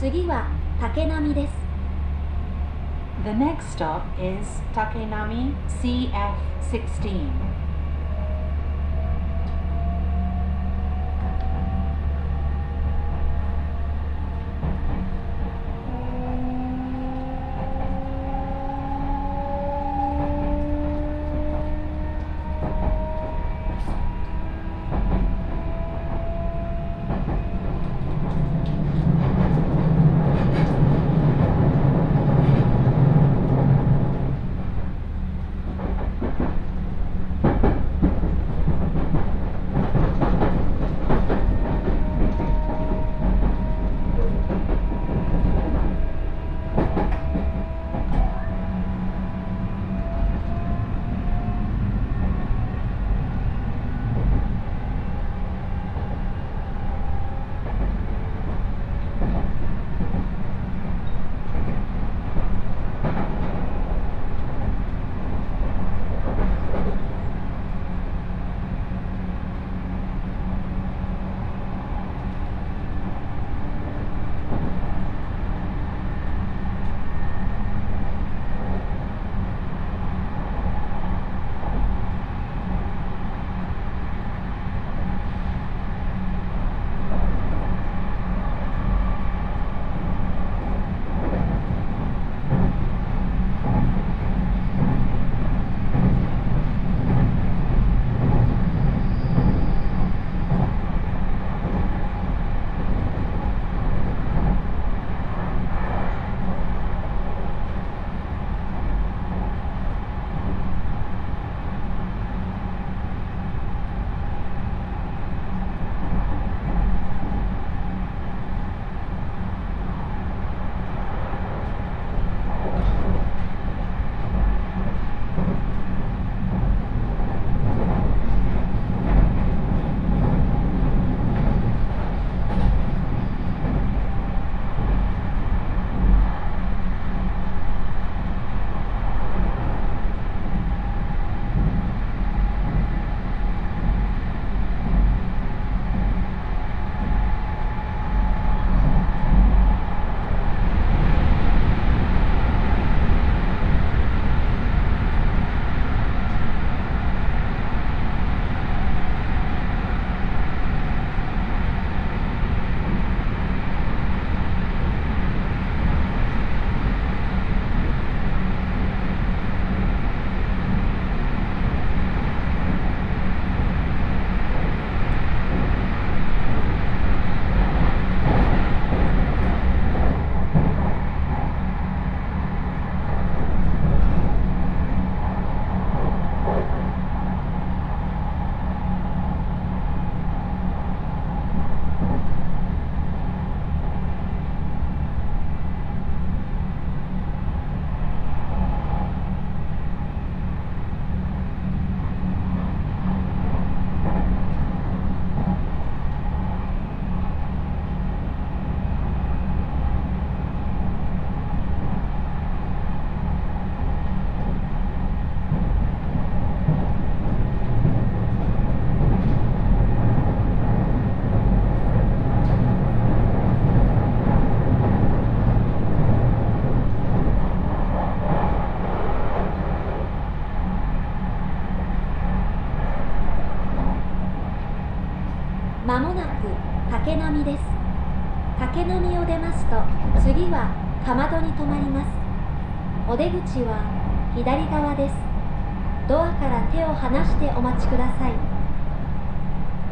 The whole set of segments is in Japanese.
次は竹波です The next stop is Takenami CF16. 竹波です竹波を出ますと次はかまどに停まりますお出口は左側ですドアから手を離してお待ちください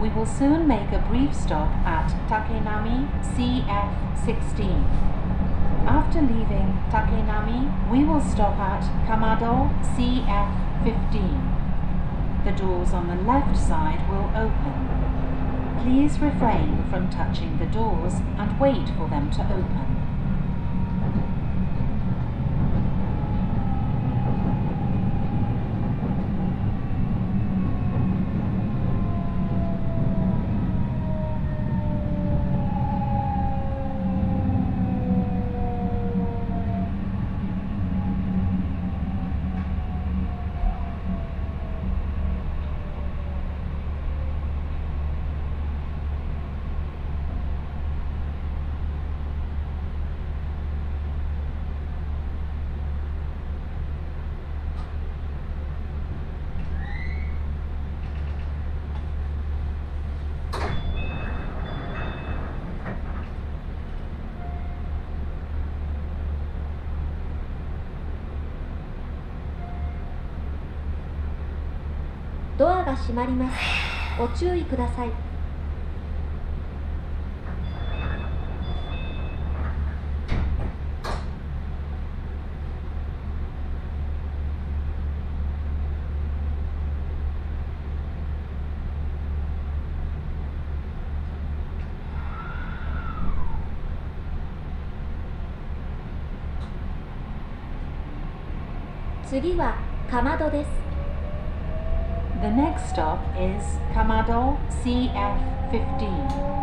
We will soon make a brief stop at Takenami CF16. After leaving Takenami, we will stop at Kamado CF15. The doors on the left side will open. Please refrain from touching the doors and wait for them to open.「が閉まります。ご注意ください。次はかまどです。The next stop is Kamado CF 15.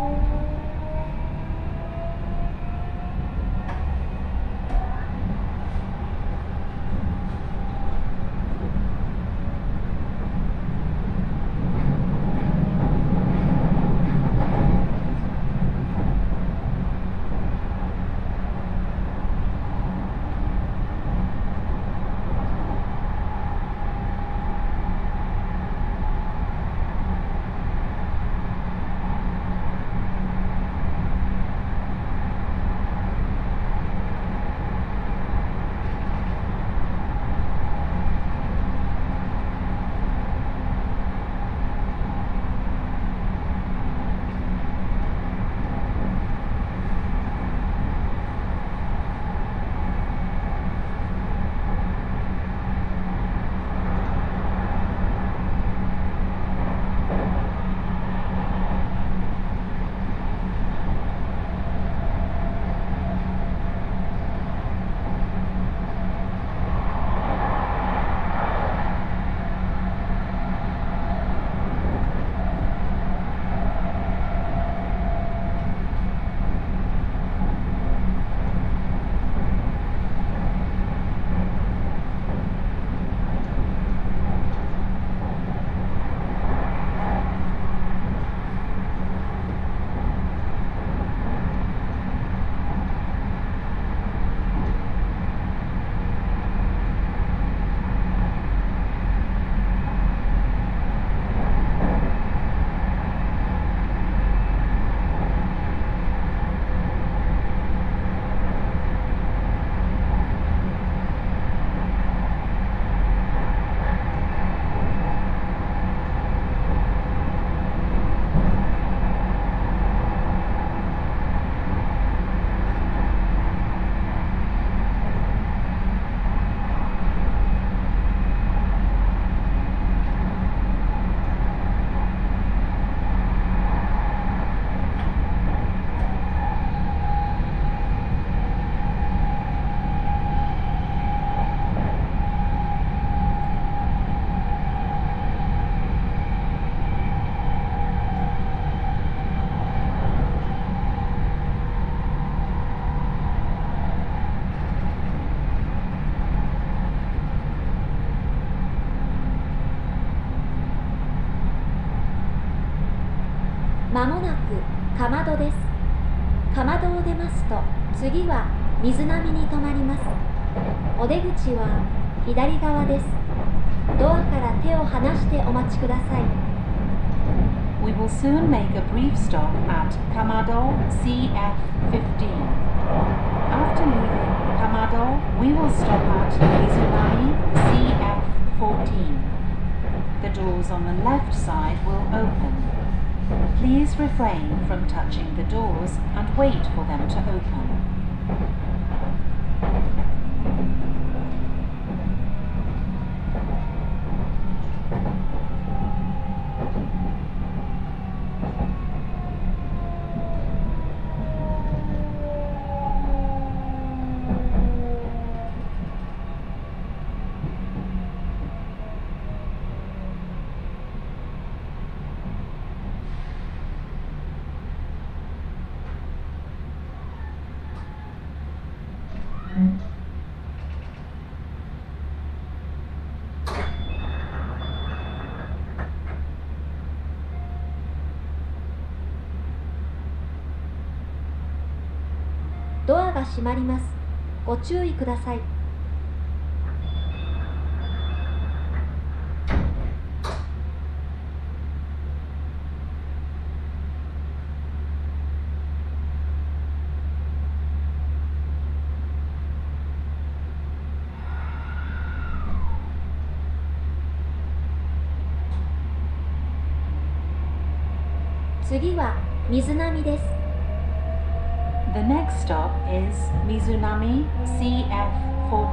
くかまどですかまどを出ますと次は水波に止まりますお出口は左側ですドアから手を離してお待ちください We will soon make a brief stop at Kamado CF15. After leaving Kamado, we will stop at Mizunami CF14. The doors on the left side will open. Please refrain from touching the doors and wait for them to open.「が閉まります。ご注意ください」CF4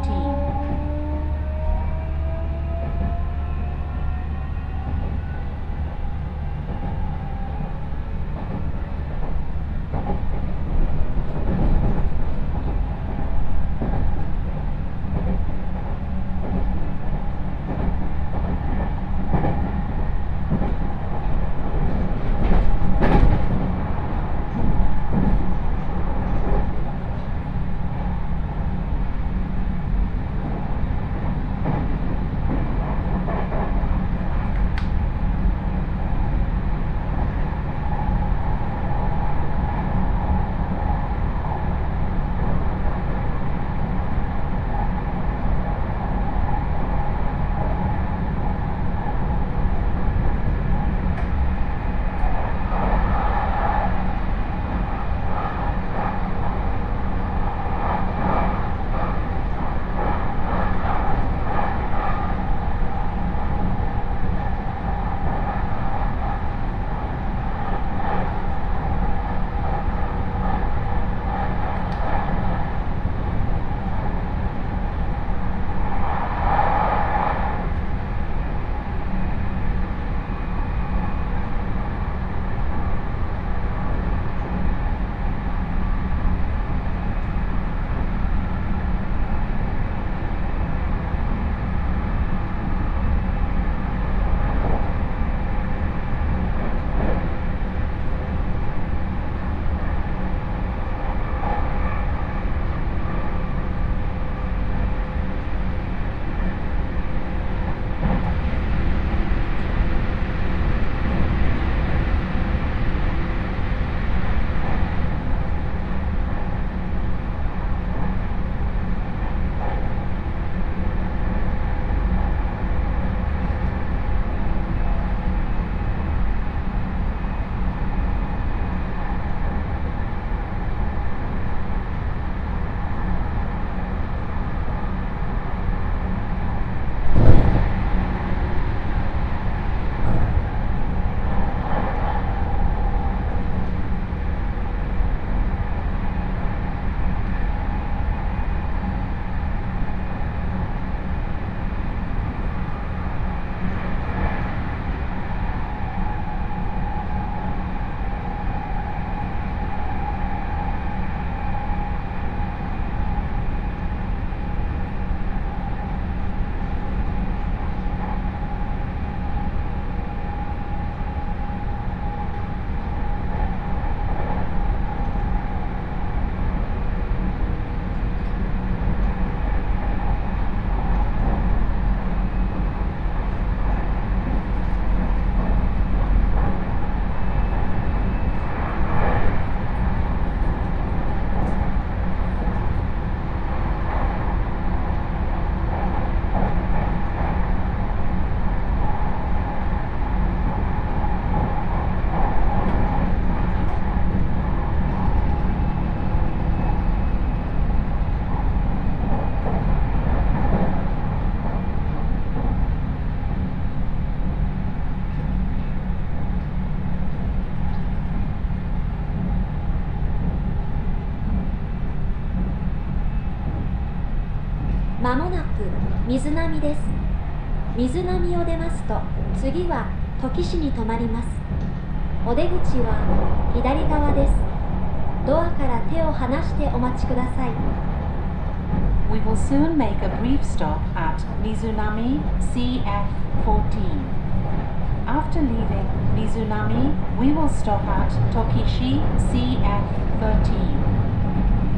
水波です水波を出ますと次は土岐市に停まりますお出口は左側ですドアから手を離してお待ちください We will soon make a brief stop at Mizunami CF14. After leaving Mizunami, we will stop at Tokishi CF13.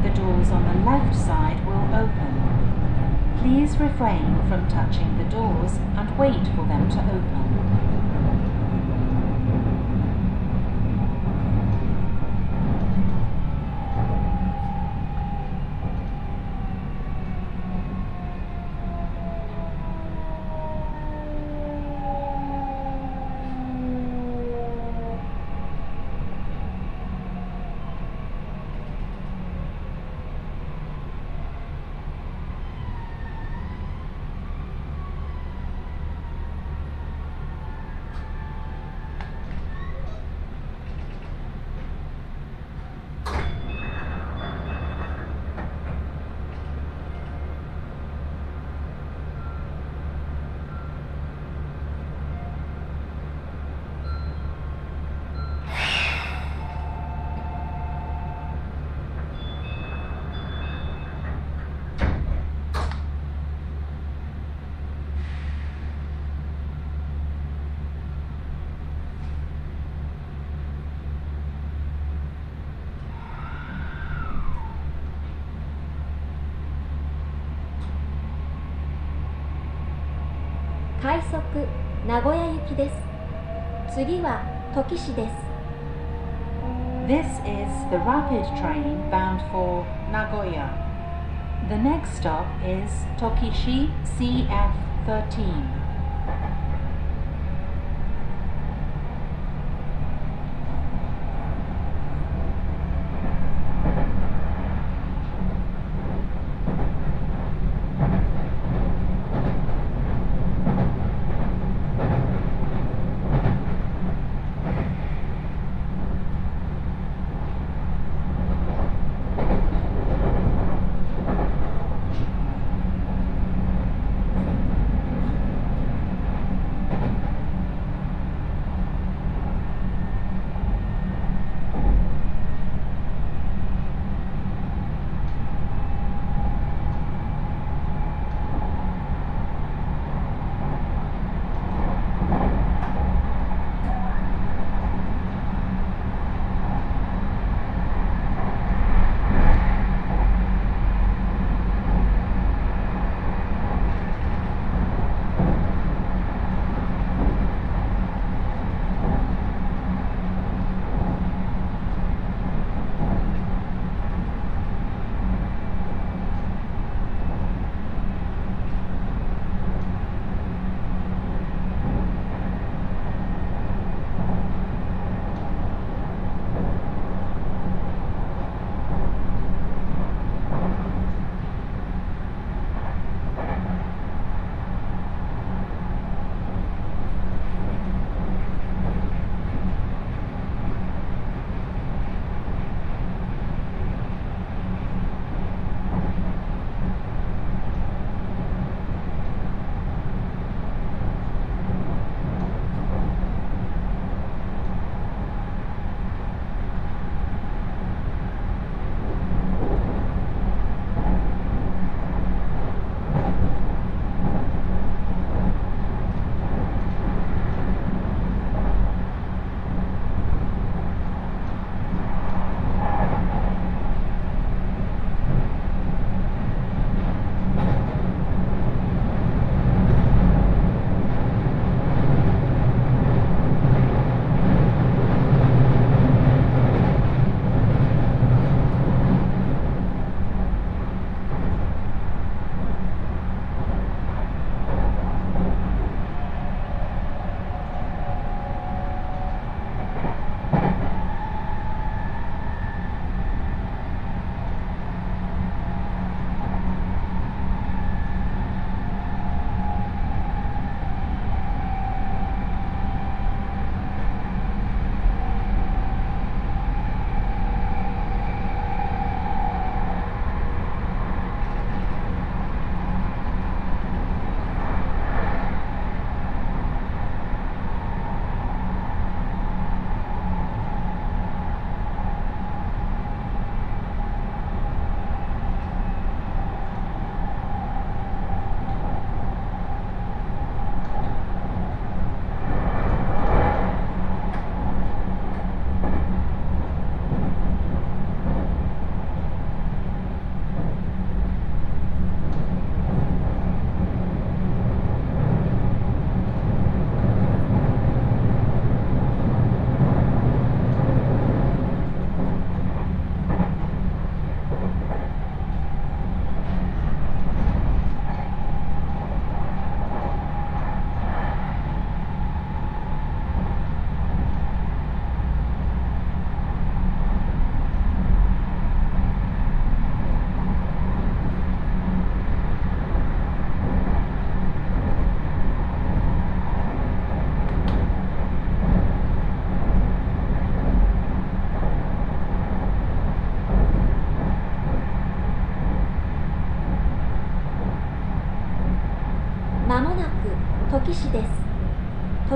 The doors on the left side will open. Please refrain from touching the doors and wait for them to open. 快速名古屋行きです次は時市です This is the rapid train bound for Nagoya. The next stop is Tokishi CF 13.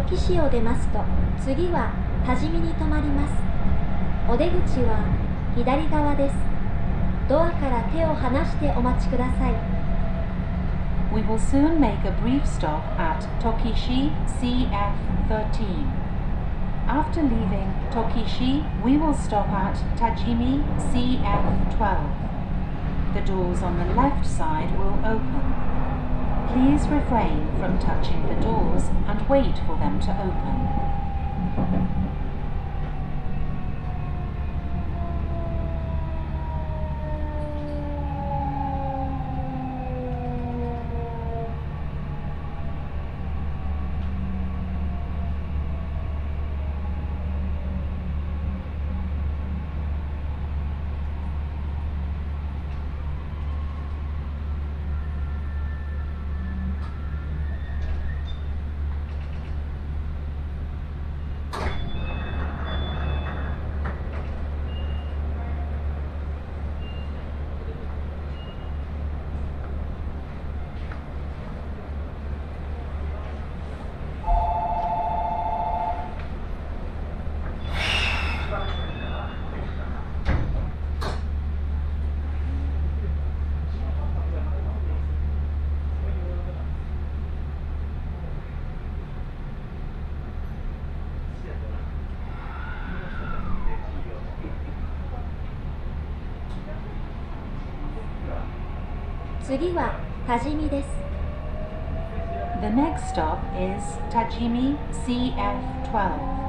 土岐市を出ますと次は多治見に停まりますお出口は左側ですドアから手を離してお待ちください We will soon make a brief stop at Tokishi CF13. After leaving Tokishi, we will stop at Tajimi CF12. The doors on the left side will open. Please refrain from touching the doors and wait for them to open. 次は多治見です The next stop is Tajimi CF12.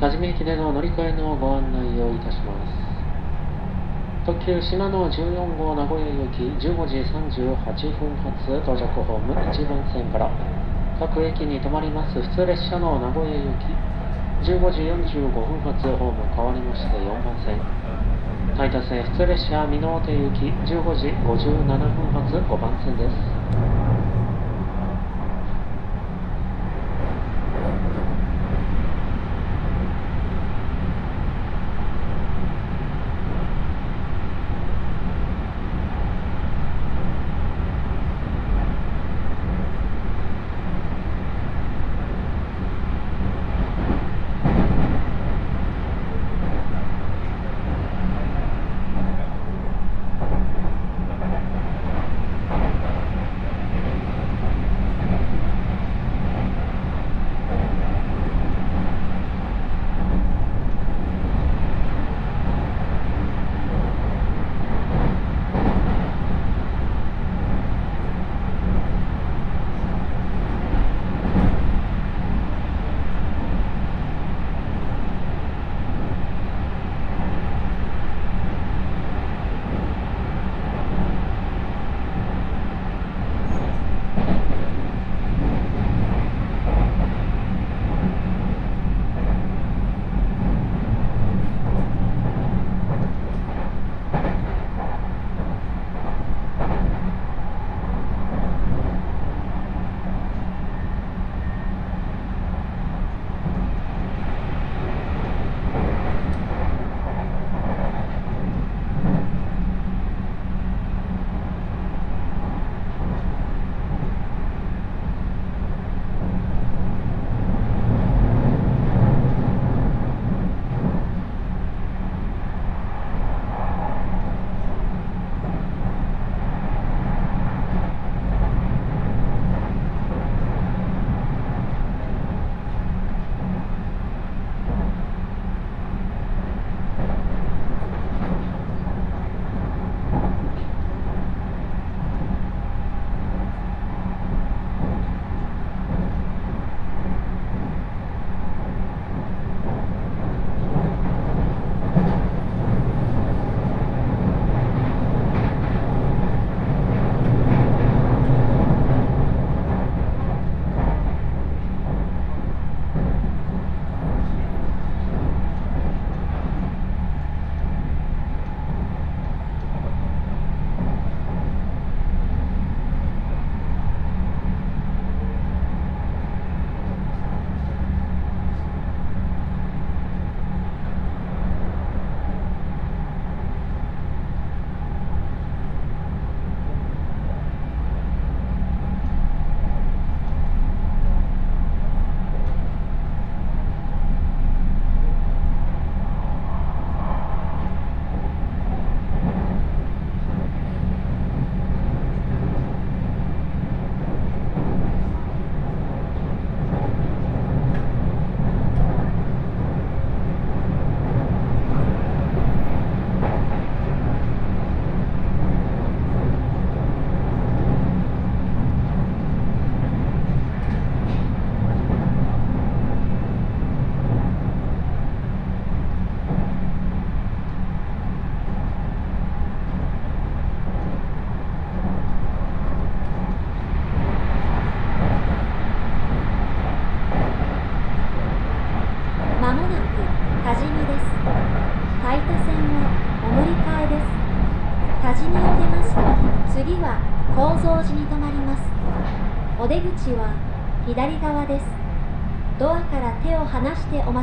多治見駅での乗り換えのご案内をいたします。特急信濃14号名古屋行き15時38分発到着ホーム1番線から各駅に停まります普通列車の名古屋行き15時45分発ホーム変わりまして4番線。大田線普通列車美濃手行き15時57分発5番線です。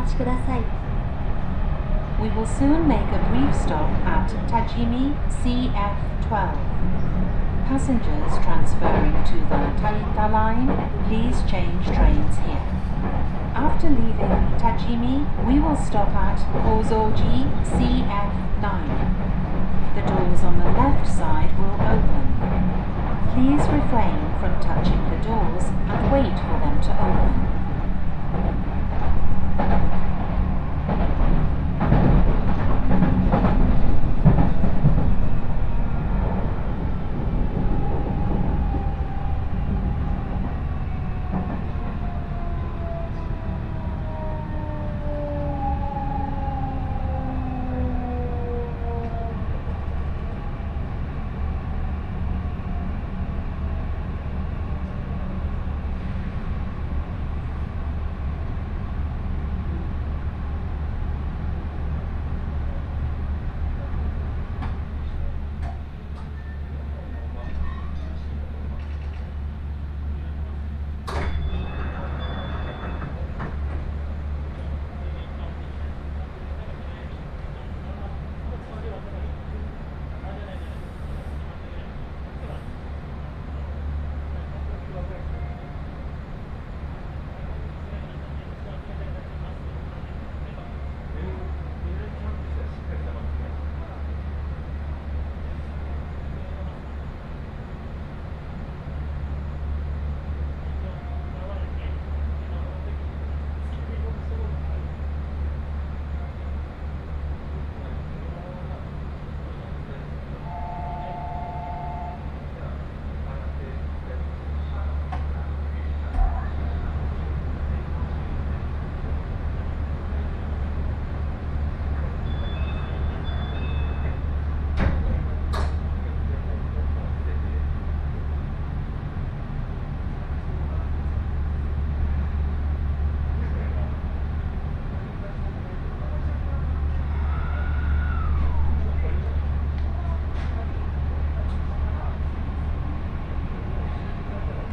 待ちください We will soon make a brief stop at Tajimi CF12. Passengers transferring to the Taita line, please change trains here. After leaving Tajimi, we will stop at Kozoji CF9. The doors on the left side will open. Please refrain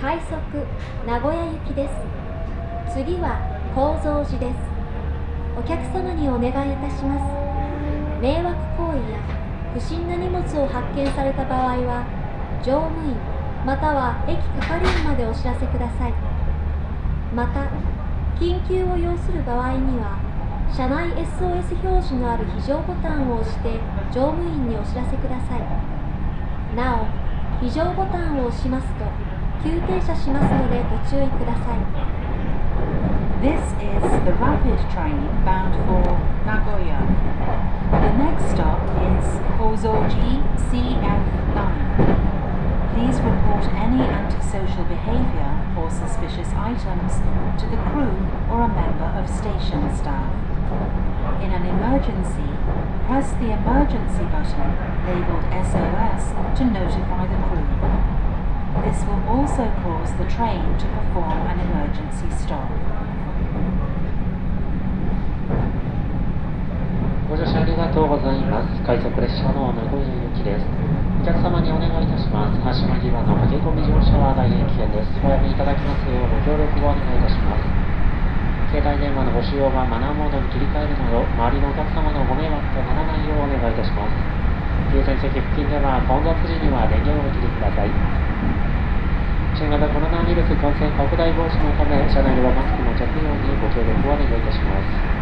快速名古屋行きです。次は高蔵寺です。お客様にお願いいたします。迷惑行為や不審な荷物を発見された場合は乗務員または駅係員までお知らせください。また緊急を要する場合には車内 SOS 表示のある非常ボタンを押して乗務員にお知らせください。なお非常ボタンを押しますと急停車しますのでご注意ください This is the rapid train bound for Nagoya. The next stop is Kozoji CF9. Please report any antisocial behavior or suspicious items to the crew or a member of station staff. In an emergency, press the emergency button labeled SOS to notify the crew. This will also cause the train to perform an emergency stop. ご乗車ありがとうございます。快速列車の名古屋行きです。お客様にお願いいたします。橋間際の駆け込み乗車は大変危険です。おやめいただきますようご協力をお願いいたします。携帯電話のご使用はマナーモードに切り替えるなど、周りのお客様のご迷惑とならないようお願いいたします。優先席付近では混雑時には電源をお切りください。新型コロナウイルス感染拡大防止のため、車内ではマスクの着用にご協力をお願いいたします。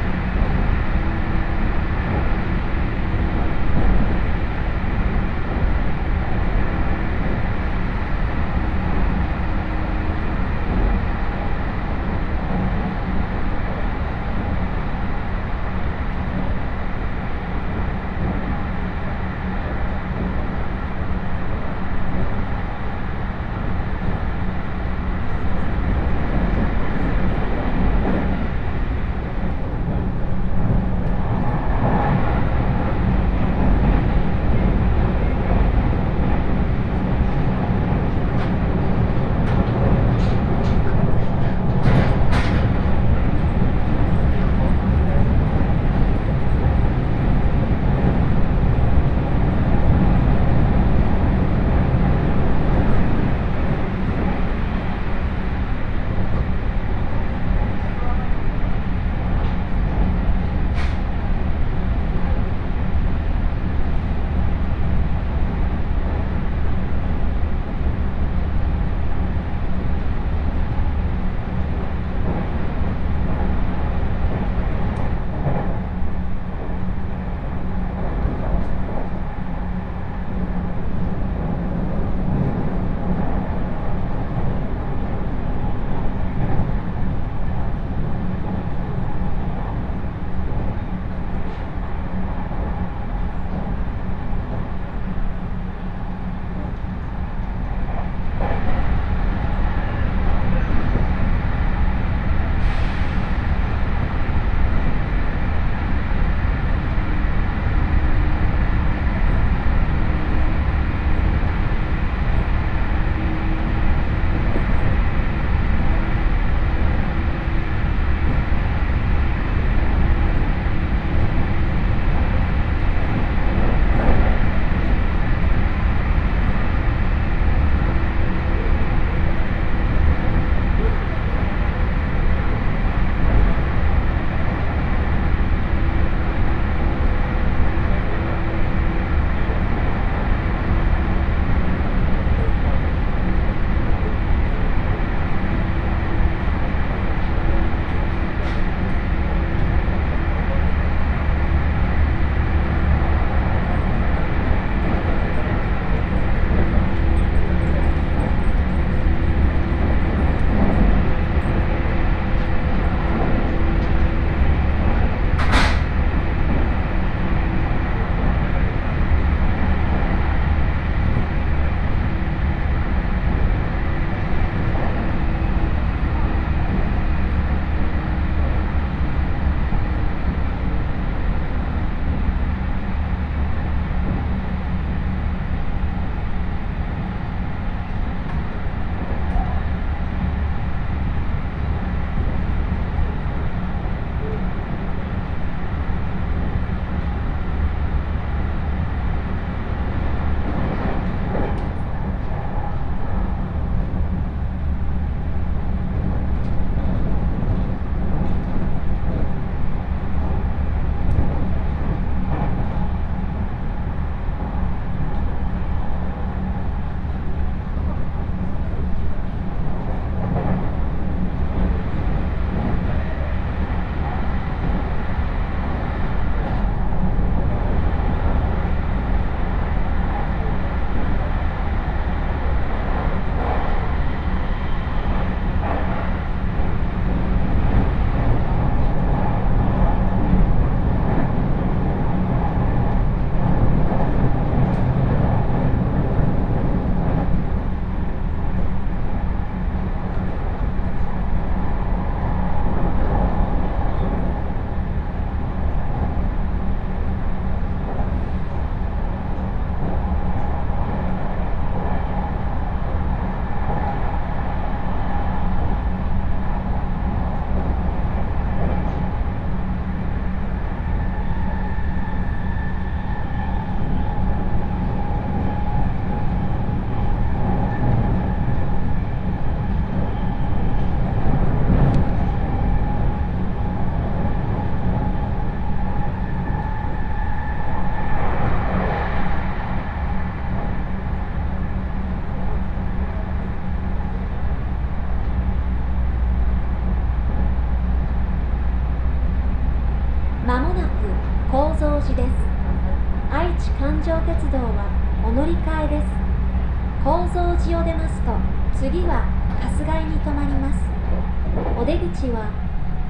口は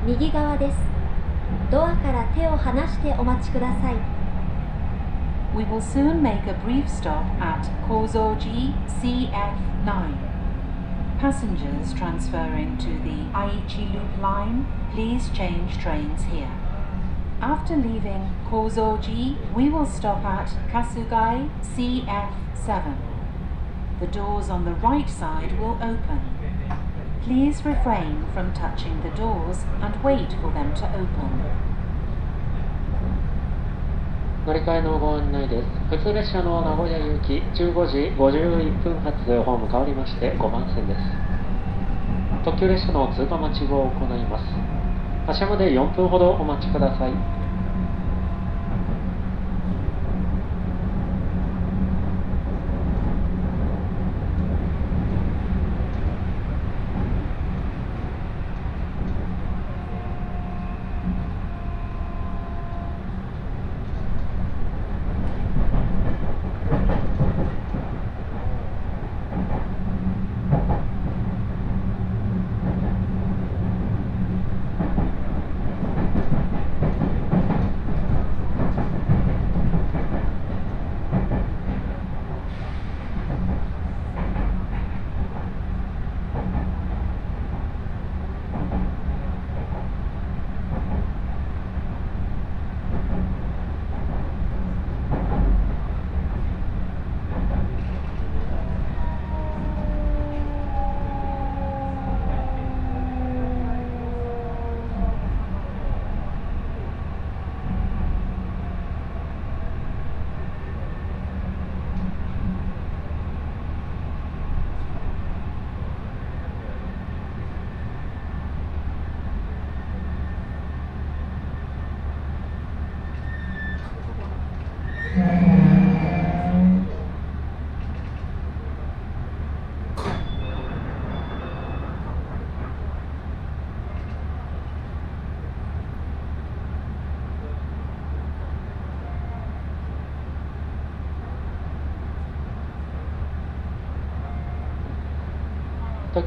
右側ですドアから手を離してお待ちください We will soon make a brief stop at Kozoji CF9. Passengers transferring to the Aichi Loop line, please change trains here. After leaving Kozoji, we will stop at Kasugai CF7. The doors on the right side will open. Please refrain from touching the doors and wait for them to open. 乗り換えのご案内です。普通列車の名古屋行き15時51分発ホーム変わりまして5番線です。特急列車の通過待ちを行います。発車まで4分ほどお待ちください。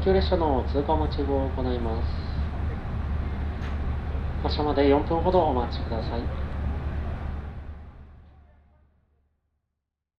特急列車の通過待ちを行います。発車まで4分ほどお待ちください。